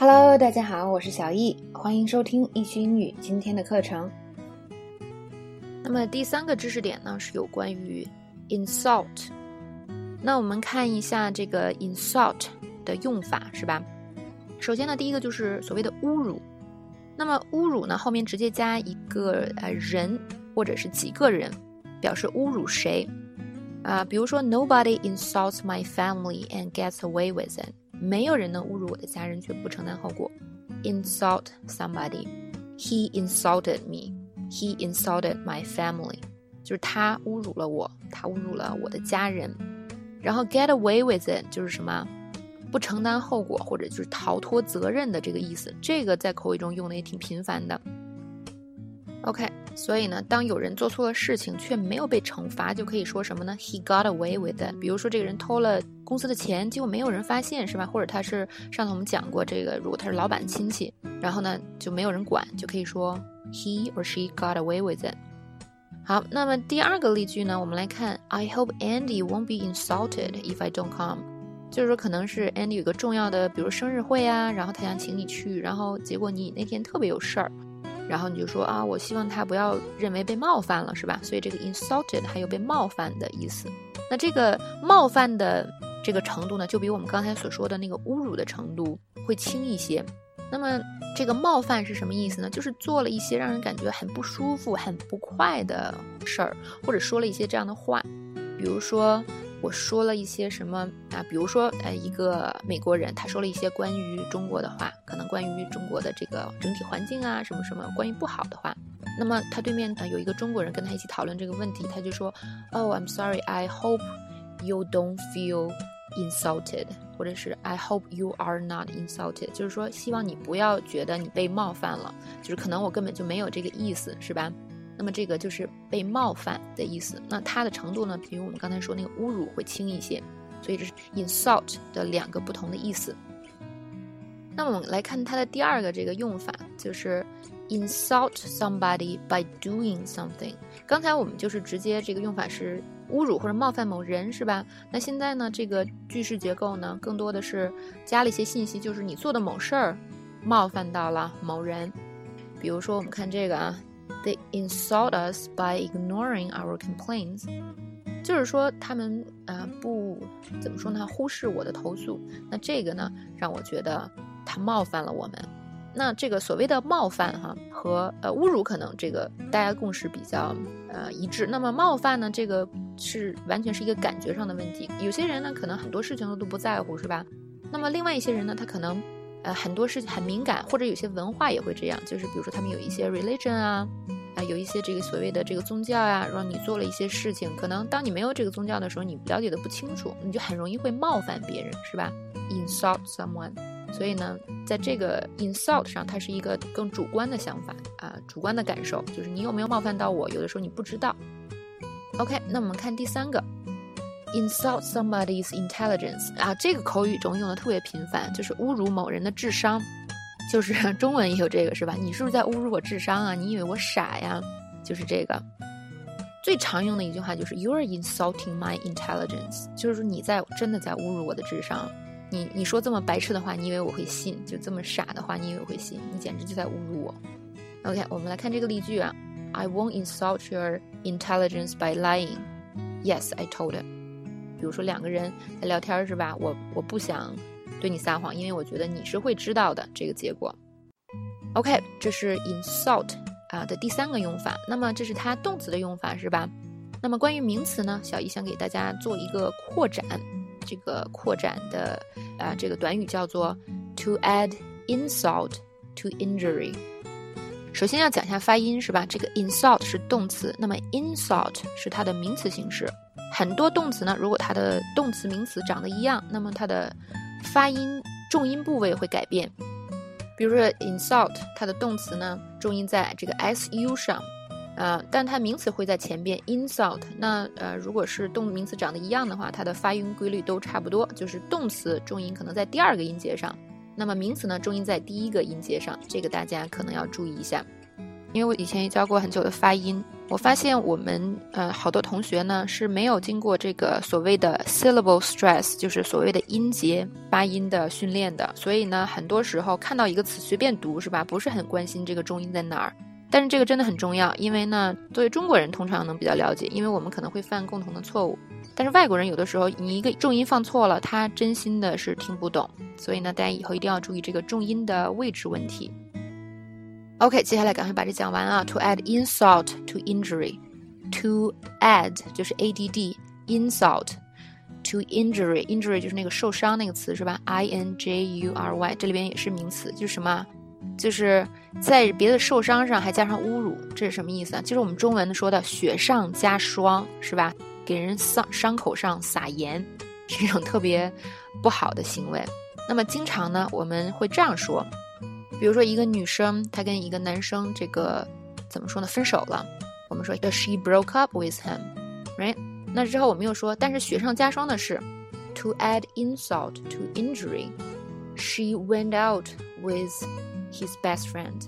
Hello，大家好，我是小易，欢迎收听易学英语今天的课程。那么第三个知识点呢是有关于 insult。那我们看一下这个 insult 的用法是吧？首先呢，第一个就是所谓的侮辱。那么侮辱呢后面直接加一个呃人或者是几个人，表示侮辱谁啊？比如说 Nobody insults my family and gets away with it。没有人能侮辱我的家人却不承担后果。Insult somebody. He insulted me. He insulted my family. 就是他侮辱了我，他侮辱了我的家人。然后 get away with it 就是什么？不承担后果或者就是逃脱责任的这个意思。这个在口语中用的也挺频繁的。OK，所以呢，当有人做错了事情却没有被惩罚，就可以说什么呢？He got away with it。比如说这个人偷了公司的钱，结果没有人发现，是吧？或者他是上次我们讲过这个，如果他是老板亲戚，然后呢就没有人管，就可以说 He or she got away with it。好，那么第二个例句呢，我们来看 I hope Andy won't be insulted if I don't come。就是说可能是 Andy 有个重要的，比如生日会啊，然后他想请你去，然后结果你那天特别有事儿。然后你就说啊，我希望他不要认为被冒犯了，是吧？所以这个 insulted 还有被冒犯的意思。那这个冒犯的这个程度呢，就比我们刚才所说的那个侮辱的程度会轻一些。那么这个冒犯是什么意思呢？就是做了一些让人感觉很不舒服、很不快的事儿，或者说了一些这样的话，比如说。我说了一些什么啊？比如说，呃，一个美国人，他说了一些关于中国的话，可能关于中国的这个整体环境啊，什么什么关于不好的话。那么他对面啊有一个中国人跟他一起讨论这个问题，他就说：“Oh, I'm sorry. I hope you don't feel insulted，或者是 I hope you are not insulted。”就是说，希望你不要觉得你被冒犯了，就是可能我根本就没有这个意思，是吧？那么这个就是被冒犯的意思。那它的程度呢，比如我们刚才说那个侮辱会轻一些，所以这是 insult 的两个不同的意思。那我们来看它的第二个这个用法，就是 insult somebody by doing something。刚才我们就是直接这个用法是侮辱或者冒犯某人，是吧？那现在呢，这个句式结构呢，更多的是加了一些信息，就是你做的某事儿冒犯到了某人。比如说，我们看这个啊。They insult us by ignoring our complaints，就是说他们啊不怎么说呢，忽视我的投诉。那这个呢，让我觉得他冒犯了我们。那这个所谓的冒犯哈和呃侮辱，可能这个大家共识比较呃一致。那么冒犯呢，这个是完全是一个感觉上的问题。有些人呢，可能很多事情都不在乎，是吧？那么另外一些人呢，他可能。呃，很多事情很敏感，或者有些文化也会这样，就是比如说他们有一些 religion 啊，啊，有一些这个所谓的这个宗教呀，让你做了一些事情，可能当你没有这个宗教的时候，你了解的不清楚，你就很容易会冒犯别人，是吧？insult someone。所以呢，在这个 insult 上，它是一个更主观的想法啊，主观的感受，就是你有没有冒犯到我，有的时候你不知道。OK，那我们看第三个。Insult somebody's intelligence 啊，这个口语中用的特别频繁，就是侮辱某人的智商，就是 中文也有这个是吧？你是不是在侮辱我智商啊？你以为我傻呀？就是这个最常用的一句话就是 You are insulting my intelligence，就是说你在真的在侮辱我的智商。你你说这么白痴的话，你以为我会信？就这么傻的话，你以为我会信？你简直就在侮辱我。OK，我们来看这个例句啊，I won't insult your intelligence by lying. Yes, I told him. 比如说两个人在聊天是吧？我我不想对你撒谎，因为我觉得你是会知道的这个结果。OK，这是 insult 啊的第三个用法。那么这是它动词的用法是吧？那么关于名词呢，小姨想给大家做一个扩展。这个扩展的啊这个短语叫做 to add insult to injury。首先要讲一下发音是吧？这个 insult 是动词，那么 insult 是它的名词形式。很多动词呢，如果它的动词、名词长得一样，那么它的发音重音部位会改变。比如说 insult，它的动词呢重音在这个 s u 上，啊，但它名词会在前边 insult。那呃，如果是动名词长得一样的话，它的发音规律都差不多，就是动词重音可能在第二个音节上，那么名词呢重音在第一个音节上，这个大家可能要注意一下。因为我以前也教过很久的发音。我发现我们呃好多同学呢是没有经过这个所谓的 syllable stress，就是所谓的音节发音的训练的，所以呢很多时候看到一个词随便读是吧？不是很关心这个重音在哪儿。但是这个真的很重要，因为呢作为中国人通常能比较了解，因为我们可能会犯共同的错误。但是外国人有的时候你一个重音放错了，他真心的是听不懂。所以呢大家以后一定要注意这个重音的位置问题。OK，接下来赶快把这讲完啊。To add insult to injury，to add 就是 A D D insult to injury，injury 就是那个受伤那个词是吧？I N J U R Y 这里边也是名词，就是什么？就是在别的受伤上还加上侮辱，这是什么意思啊？就是我们中文说的雪上加霜是吧？给人伤伤口上撒盐，是一种特别不好的行为。那么经常呢，我们会这样说。比如说，一个女生她跟一个男生这个怎么说呢？分手了。我们说，she broke up with him，right？那之后我们又说，但是雪上加霜的是，to add insult to injury，she went out with his best friend。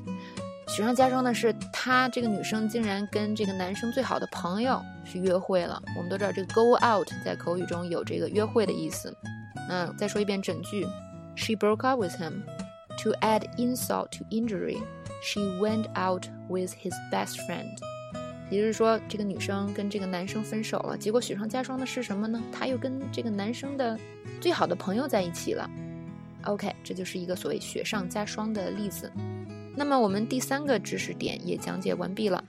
雪上加霜的是，她这个女生竟然跟这个男生最好的朋友去约会了。我们都知道，这个 go out 在口语中有这个约会的意思。那再说一遍整句，she broke up with him。To add insult to injury, she went out with his best friend。也就是说，这个女生跟这个男生分手了，结果雪上加霜的是什么呢？她又跟这个男生的最好的朋友在一起了。OK，这就是一个所谓雪上加霜的例子。那么我们第三个知识点也讲解完毕了。